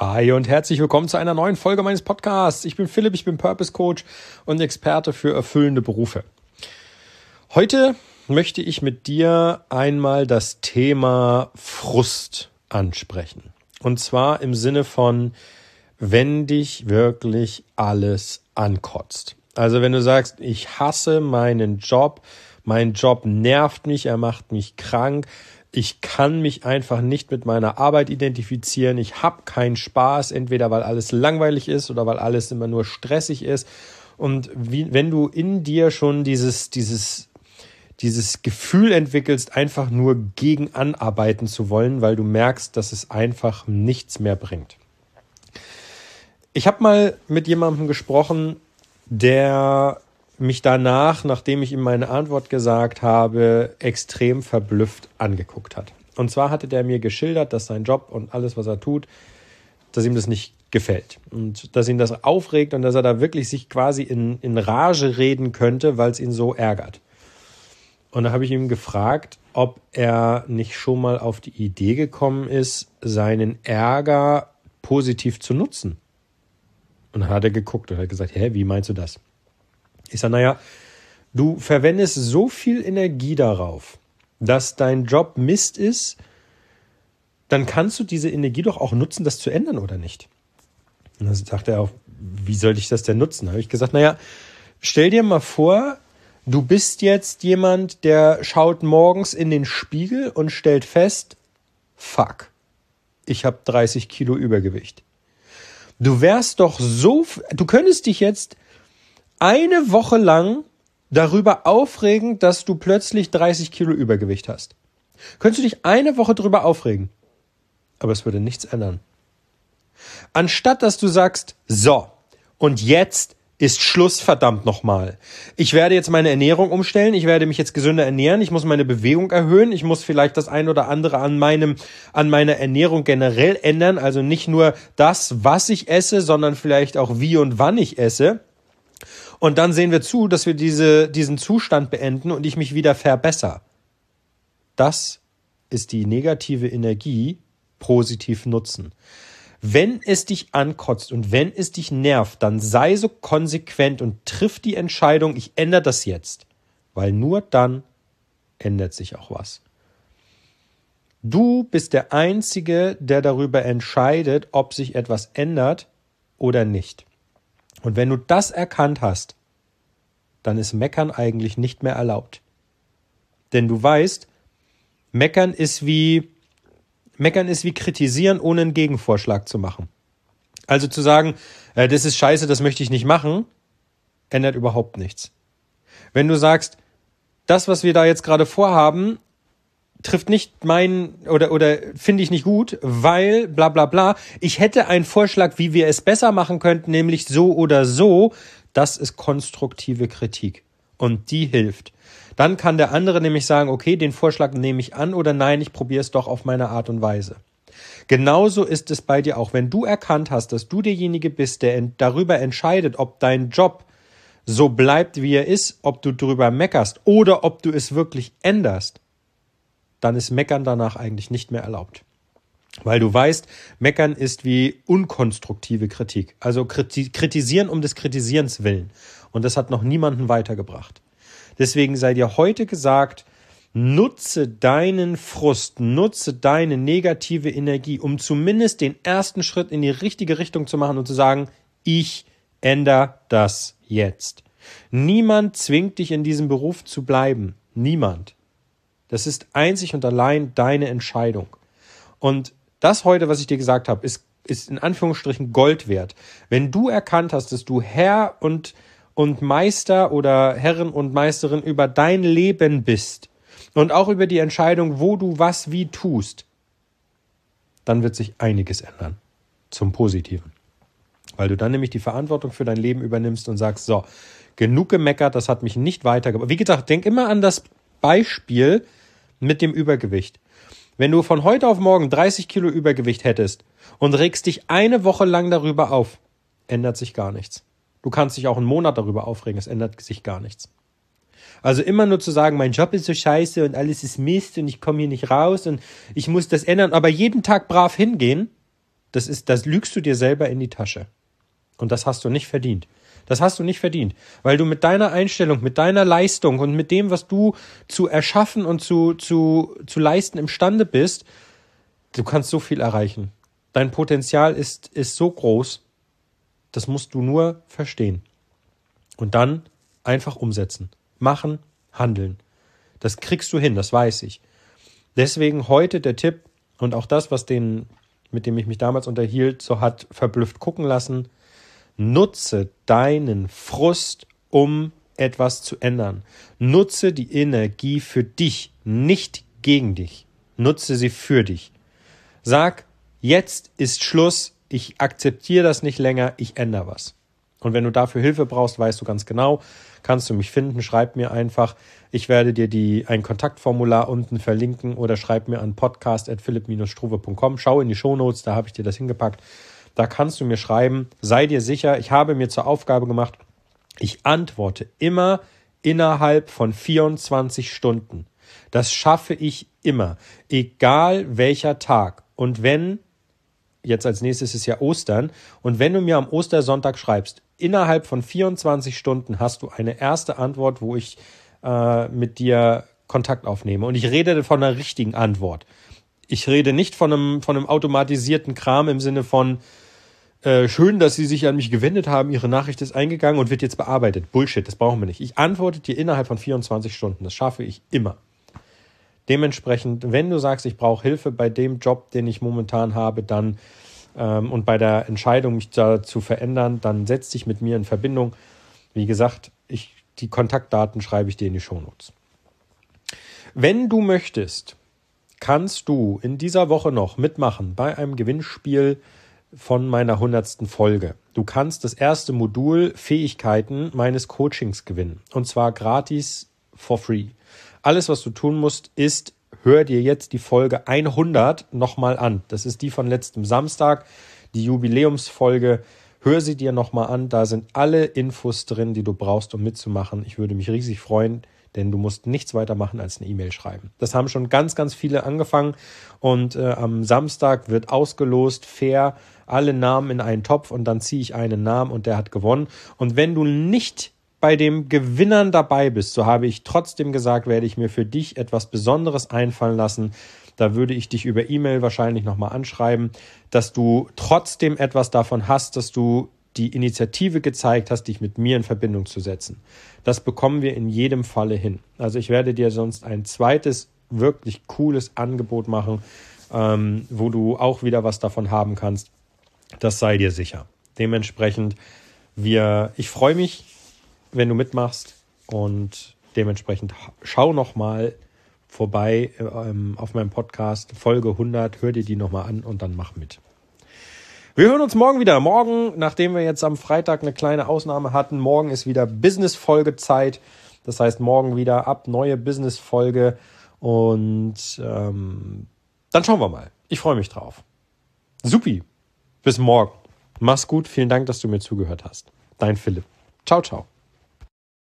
Hi und herzlich willkommen zu einer neuen Folge meines Podcasts. Ich bin Philipp, ich bin Purpose Coach und Experte für erfüllende Berufe. Heute möchte ich mit dir einmal das Thema Frust ansprechen. Und zwar im Sinne von, wenn dich wirklich alles ankotzt. Also wenn du sagst, ich hasse meinen Job, mein Job nervt mich, er macht mich krank, ich kann mich einfach nicht mit meiner Arbeit identifizieren. Ich habe keinen Spaß, entweder weil alles langweilig ist oder weil alles immer nur stressig ist. Und wie, wenn du in dir schon dieses, dieses, dieses Gefühl entwickelst, einfach nur gegen anarbeiten zu wollen, weil du merkst, dass es einfach nichts mehr bringt. Ich habe mal mit jemandem gesprochen, der mich danach, nachdem ich ihm meine Antwort gesagt habe, extrem verblüfft angeguckt hat. Und zwar hatte der mir geschildert, dass sein Job und alles, was er tut, dass ihm das nicht gefällt und dass ihn das aufregt und dass er da wirklich sich quasi in, in Rage reden könnte, weil es ihn so ärgert. Und da habe ich ihm gefragt, ob er nicht schon mal auf die Idee gekommen ist, seinen Ärger positiv zu nutzen. Und dann hat er geguckt und hat gesagt, hä, wie meinst du das? Ich sage, naja, du verwendest so viel Energie darauf, dass dein Job Mist ist, dann kannst du diese Energie doch auch nutzen, das zu ändern, oder nicht? Und dann sagt er auch, wie soll ich das denn nutzen? Da habe ich gesagt, naja, stell dir mal vor, du bist jetzt jemand, der schaut morgens in den Spiegel und stellt fest, fuck, ich habe 30 Kilo Übergewicht. Du wärst doch so, du könntest dich jetzt eine Woche lang darüber aufregen, dass du plötzlich 30 Kilo Übergewicht hast. Könntest du dich eine Woche darüber aufregen? Aber es würde nichts ändern. Anstatt dass du sagst, so, und jetzt ist Schluss, verdammt nochmal. Ich werde jetzt meine Ernährung umstellen, ich werde mich jetzt gesünder ernähren, ich muss meine Bewegung erhöhen, ich muss vielleicht das ein oder andere an meinem, an meiner Ernährung generell ändern, also nicht nur das, was ich esse, sondern vielleicht auch wie und wann ich esse. Und dann sehen wir zu, dass wir diese, diesen Zustand beenden und ich mich wieder verbessere. Das ist die negative Energie positiv nutzen. Wenn es dich ankotzt und wenn es dich nervt, dann sei so konsequent und triff die Entscheidung, ich ändere das jetzt. Weil nur dann ändert sich auch was. Du bist der Einzige, der darüber entscheidet, ob sich etwas ändert oder nicht. Und wenn du das erkannt hast, dann ist Meckern eigentlich nicht mehr erlaubt. Denn du weißt, Meckern ist wie Meckern ist wie kritisieren, ohne einen Gegenvorschlag zu machen. Also zu sagen, äh, das ist scheiße, das möchte ich nicht machen, ändert überhaupt nichts. Wenn du sagst, das, was wir da jetzt gerade vorhaben, trifft nicht mein oder oder finde ich nicht gut, weil bla bla bla. Ich hätte einen Vorschlag, wie wir es besser machen könnten, nämlich so oder so. Das ist konstruktive Kritik und die hilft. Dann kann der andere nämlich sagen, okay, den Vorschlag nehme ich an oder nein, ich probiere es doch auf meine Art und Weise. Genauso ist es bei dir auch, wenn du erkannt hast, dass du derjenige bist, der darüber entscheidet, ob dein Job so bleibt, wie er ist, ob du drüber meckerst oder ob du es wirklich änderst dann ist Meckern danach eigentlich nicht mehr erlaubt. Weil du weißt, Meckern ist wie unkonstruktive Kritik. Also kritisieren um des Kritisierens willen. Und das hat noch niemanden weitergebracht. Deswegen sei dir heute gesagt, nutze deinen Frust, nutze deine negative Energie, um zumindest den ersten Schritt in die richtige Richtung zu machen und zu sagen, ich ändere das jetzt. Niemand zwingt dich in diesem Beruf zu bleiben. Niemand. Das ist einzig und allein deine Entscheidung. Und das heute, was ich dir gesagt habe, ist, ist in Anführungsstrichen Gold wert. Wenn du erkannt hast, dass du Herr und, und Meister oder Herrin und Meisterin über dein Leben bist und auch über die Entscheidung, wo du was wie tust, dann wird sich einiges ändern zum Positiven. Weil du dann nämlich die Verantwortung für dein Leben übernimmst und sagst, so, genug gemeckert, das hat mich nicht weitergebracht. Wie gesagt, denk immer an das Beispiel, mit dem Übergewicht. Wenn du von heute auf morgen 30 Kilo Übergewicht hättest und regst dich eine Woche lang darüber auf, ändert sich gar nichts. Du kannst dich auch einen Monat darüber aufregen, es ändert sich gar nichts. Also immer nur zu sagen, mein Job ist so scheiße und alles ist Mist und ich komme hier nicht raus und ich muss das ändern, aber jeden Tag brav hingehen, das ist, das lügst du dir selber in die Tasche. Und das hast du nicht verdient. Das hast du nicht verdient, weil du mit deiner Einstellung, mit deiner Leistung und mit dem, was du zu erschaffen und zu, zu, zu leisten imstande bist, du kannst so viel erreichen. Dein Potenzial ist, ist so groß, das musst du nur verstehen. Und dann einfach umsetzen. Machen, handeln. Das kriegst du hin, das weiß ich. Deswegen heute der Tipp und auch das, was den, mit dem ich mich damals unterhielt, so hat verblüfft gucken lassen. Nutze deinen Frust, um etwas zu ändern. Nutze die Energie für dich, nicht gegen dich. Nutze sie für dich. Sag, jetzt ist Schluss, ich akzeptiere das nicht länger, ich ändere was. Und wenn du dafür Hilfe brauchst, weißt du ganz genau, kannst du mich finden, schreib mir einfach. Ich werde dir die, ein Kontaktformular unten verlinken oder schreib mir an podcast.philipp-struve.com. Schau in die Shownotes, da habe ich dir das hingepackt. Da kannst du mir schreiben, sei dir sicher, ich habe mir zur Aufgabe gemacht, ich antworte immer innerhalb von 24 Stunden. Das schaffe ich immer, egal welcher Tag. Und wenn, jetzt als nächstes ist ja Ostern, und wenn du mir am Ostersonntag schreibst, innerhalb von 24 Stunden hast du eine erste Antwort, wo ich äh, mit dir Kontakt aufnehme. Und ich rede von einer richtigen Antwort. Ich rede nicht von einem, von einem automatisierten Kram im Sinne von, äh, schön, dass Sie sich an mich gewendet haben, Ihre Nachricht ist eingegangen und wird jetzt bearbeitet. Bullshit, das brauchen wir nicht. Ich antworte dir innerhalb von 24 Stunden. Das schaffe ich immer. Dementsprechend, wenn du sagst, ich brauche Hilfe bei dem Job, den ich momentan habe, dann ähm, und bei der Entscheidung, mich da zu verändern, dann setz dich mit mir in Verbindung. Wie gesagt, ich, die Kontaktdaten schreibe ich dir in die Shownotes. Wenn du möchtest, kannst du in dieser Woche noch mitmachen bei einem Gewinnspiel von meiner hundertsten Folge. Du kannst das erste Modul Fähigkeiten meines Coachings gewinnen. Und zwar gratis for free. Alles, was du tun musst, ist hör dir jetzt die Folge 100 nochmal an. Das ist die von letztem Samstag, die Jubiläumsfolge. Hör sie dir nochmal an. Da sind alle Infos drin, die du brauchst, um mitzumachen. Ich würde mich riesig freuen, denn du musst nichts weiter machen als eine E-Mail schreiben. Das haben schon ganz, ganz viele angefangen und äh, am Samstag wird ausgelost, fair, alle Namen in einen Topf und dann ziehe ich einen Namen und der hat gewonnen. Und wenn du nicht bei dem Gewinnern dabei bist, so habe ich trotzdem gesagt, werde ich mir für dich etwas Besonderes einfallen lassen. Da würde ich dich über E-Mail wahrscheinlich nochmal anschreiben, dass du trotzdem etwas davon hast, dass du die Initiative gezeigt hast, dich mit mir in Verbindung zu setzen. Das bekommen wir in jedem Falle hin. Also ich werde dir sonst ein zweites wirklich cooles Angebot machen, ähm, wo du auch wieder was davon haben kannst. Das sei dir sicher. Dementsprechend, wir, ich freue mich, wenn du mitmachst und dementsprechend schau noch mal vorbei ähm, auf meinem Podcast Folge 100, hör dir die noch mal an und dann mach mit. Wir hören uns morgen wieder. Morgen, nachdem wir jetzt am Freitag eine kleine Ausnahme hatten, morgen ist wieder Business-Folge-Zeit. Das heißt, morgen wieder ab neue Business-Folge. Und ähm, dann schauen wir mal. Ich freue mich drauf. Supi. Bis morgen. Mach's gut. Vielen Dank, dass du mir zugehört hast. Dein Philipp. Ciao, ciao.